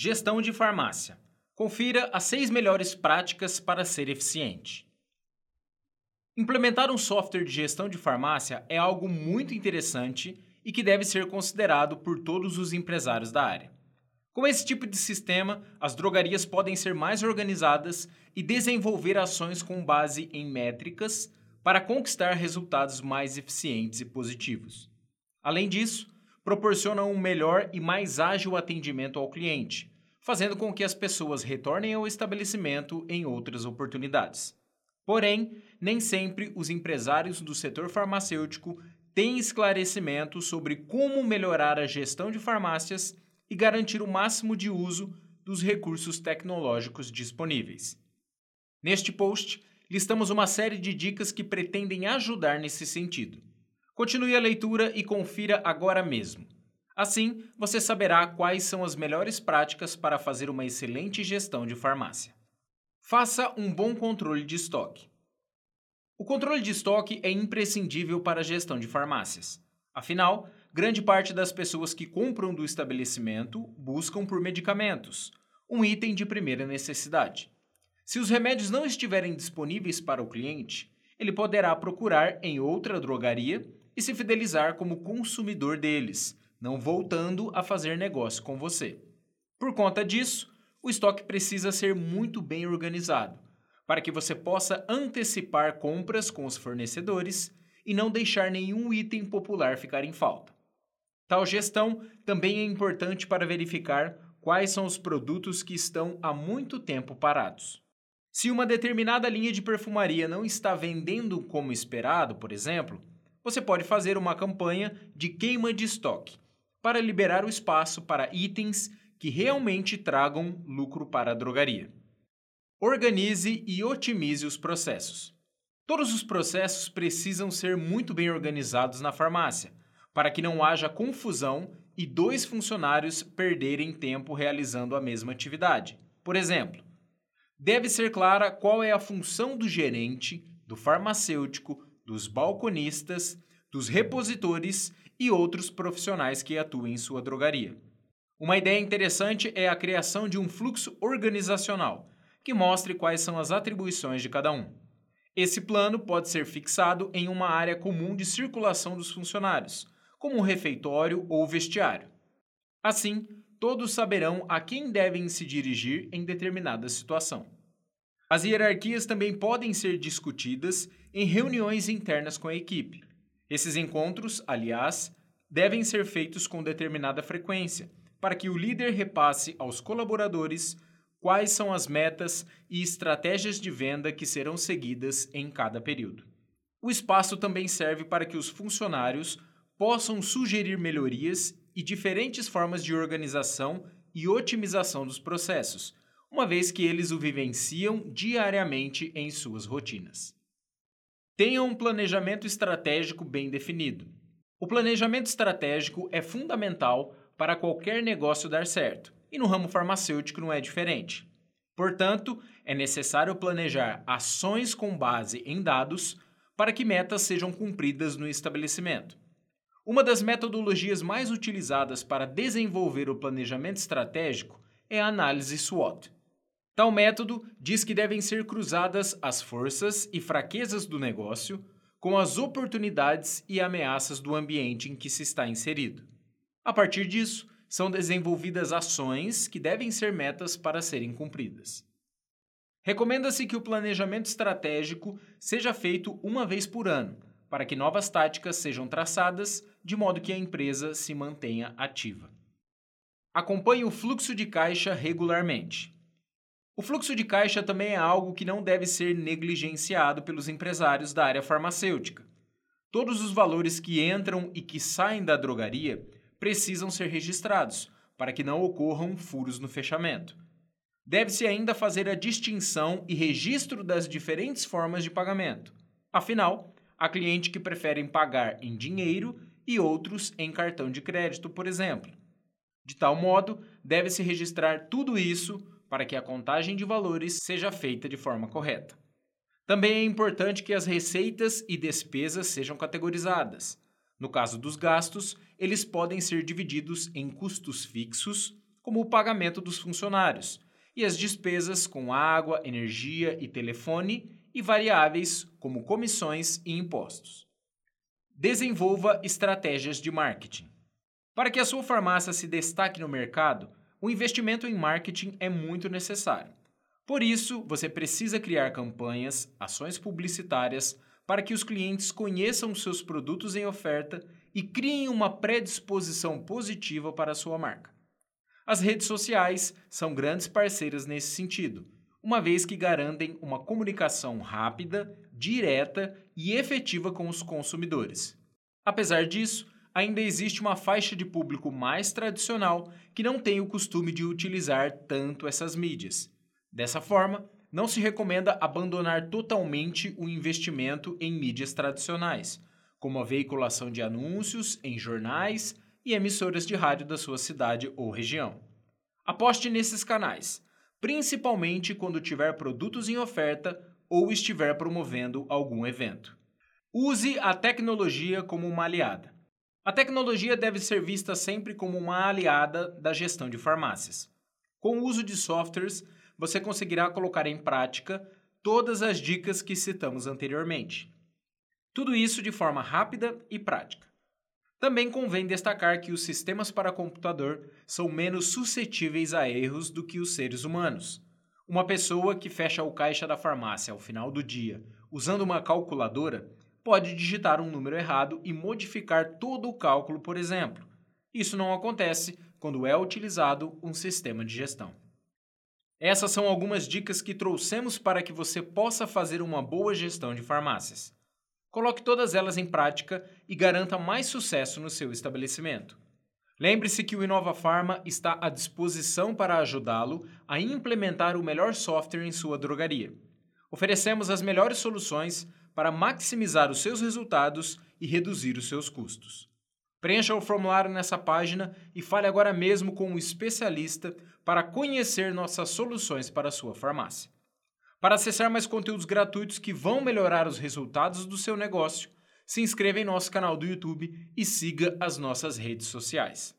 Gestão de farmácia. Confira as seis melhores práticas para ser eficiente. Implementar um software de gestão de farmácia é algo muito interessante e que deve ser considerado por todos os empresários da área. Com esse tipo de sistema, as drogarias podem ser mais organizadas e desenvolver ações com base em métricas para conquistar resultados mais eficientes e positivos. Além disso, proporciona um melhor e mais ágil atendimento ao cliente, fazendo com que as pessoas retornem ao estabelecimento em outras oportunidades. Porém, nem sempre os empresários do setor farmacêutico têm esclarecimento sobre como melhorar a gestão de farmácias e garantir o máximo de uso dos recursos tecnológicos disponíveis. Neste post, listamos uma série de dicas que pretendem ajudar nesse sentido. Continue a leitura e confira agora mesmo. Assim, você saberá quais são as melhores práticas para fazer uma excelente gestão de farmácia. Faça um bom controle de estoque. O controle de estoque é imprescindível para a gestão de farmácias. Afinal, grande parte das pessoas que compram do estabelecimento buscam por medicamentos, um item de primeira necessidade. Se os remédios não estiverem disponíveis para o cliente, ele poderá procurar em outra drogaria e se fidelizar como consumidor deles, não voltando a fazer negócio com você. Por conta disso, o estoque precisa ser muito bem organizado, para que você possa antecipar compras com os fornecedores e não deixar nenhum item popular ficar em falta. Tal gestão também é importante para verificar quais são os produtos que estão há muito tempo parados. Se uma determinada linha de perfumaria não está vendendo como esperado, por exemplo, você pode fazer uma campanha de queima de estoque para liberar o espaço para itens que realmente tragam lucro para a drogaria. Organize e otimize os processos. Todos os processos precisam ser muito bem organizados na farmácia, para que não haja confusão e dois funcionários perderem tempo realizando a mesma atividade. Por exemplo, deve ser clara qual é a função do gerente, do farmacêutico, dos balconistas, dos repositores e outros profissionais que atuem em sua drogaria. Uma ideia interessante é a criação de um fluxo organizacional que mostre quais são as atribuições de cada um. Esse plano pode ser fixado em uma área comum de circulação dos funcionários, como um refeitório ou vestiário. Assim, todos saberão a quem devem se dirigir em determinada situação. As hierarquias também podem ser discutidas em reuniões internas com a equipe. Esses encontros, aliás, devem ser feitos com determinada frequência, para que o líder repasse aos colaboradores quais são as metas e estratégias de venda que serão seguidas em cada período. O espaço também serve para que os funcionários possam sugerir melhorias e diferentes formas de organização e otimização dos processos, uma vez que eles o vivenciam diariamente em suas rotinas. Tenha um planejamento estratégico bem definido. O planejamento estratégico é fundamental para qualquer negócio dar certo, e no ramo farmacêutico não é diferente. Portanto, é necessário planejar ações com base em dados para que metas sejam cumpridas no estabelecimento. Uma das metodologias mais utilizadas para desenvolver o planejamento estratégico é a análise SWOT. Tal método diz que devem ser cruzadas as forças e fraquezas do negócio com as oportunidades e ameaças do ambiente em que se está inserido. A partir disso, são desenvolvidas ações que devem ser metas para serem cumpridas. Recomenda-se que o planejamento estratégico seja feito uma vez por ano, para que novas táticas sejam traçadas de modo que a empresa se mantenha ativa. Acompanhe o fluxo de caixa regularmente. O fluxo de caixa também é algo que não deve ser negligenciado pelos empresários da área farmacêutica. Todos os valores que entram e que saem da drogaria precisam ser registrados, para que não ocorram furos no fechamento. Deve-se ainda fazer a distinção e registro das diferentes formas de pagamento. Afinal, há clientes que preferem pagar em dinheiro e outros em cartão de crédito, por exemplo. De tal modo, deve-se registrar tudo isso para que a contagem de valores seja feita de forma correta. Também é importante que as receitas e despesas sejam categorizadas. No caso dos gastos, eles podem ser divididos em custos fixos, como o pagamento dos funcionários, e as despesas com água, energia e telefone, e variáveis como comissões e impostos. Desenvolva estratégias de marketing. Para que a sua farmácia se destaque no mercado, o investimento em marketing é muito necessário. Por isso, você precisa criar campanhas, ações publicitárias para que os clientes conheçam seus produtos em oferta e criem uma predisposição positiva para a sua marca. As redes sociais são grandes parceiras nesse sentido, uma vez que garantem uma comunicação rápida, direta e efetiva com os consumidores. Apesar disso, ainda existe uma faixa de público mais tradicional que não tem o costume de utilizar tanto essas mídias. Dessa forma, não se recomenda abandonar totalmente o investimento em mídias tradicionais, como a veiculação de anúncios em jornais e emissoras de rádio da sua cidade ou região. Aposte nesses canais, principalmente quando tiver produtos em oferta ou estiver promovendo algum evento. Use a tecnologia como uma aliada. A tecnologia deve ser vista sempre como uma aliada da gestão de farmácias. Com o uso de softwares, você conseguirá colocar em prática todas as dicas que citamos anteriormente. Tudo isso de forma rápida e prática. Também convém destacar que os sistemas para computador são menos suscetíveis a erros do que os seres humanos. Uma pessoa que fecha o caixa da farmácia ao final do dia usando uma calculadora pode digitar um número errado e modificar todo o cálculo, por exemplo. Isso não acontece quando é utilizado um sistema de gestão. Essas são algumas dicas que trouxemos para que você possa fazer uma boa gestão de farmácias. Coloque todas elas em prática e garanta mais sucesso no seu estabelecimento. Lembre-se que o Inova Pharma está à disposição para ajudá-lo a implementar o melhor software em sua drogaria. Oferecemos as melhores soluções para maximizar os seus resultados e reduzir os seus custos. Preencha o formulário nessa página e fale agora mesmo com um especialista para conhecer nossas soluções para a sua farmácia. Para acessar mais conteúdos gratuitos que vão melhorar os resultados do seu negócio, se inscreva em nosso canal do YouTube e siga as nossas redes sociais.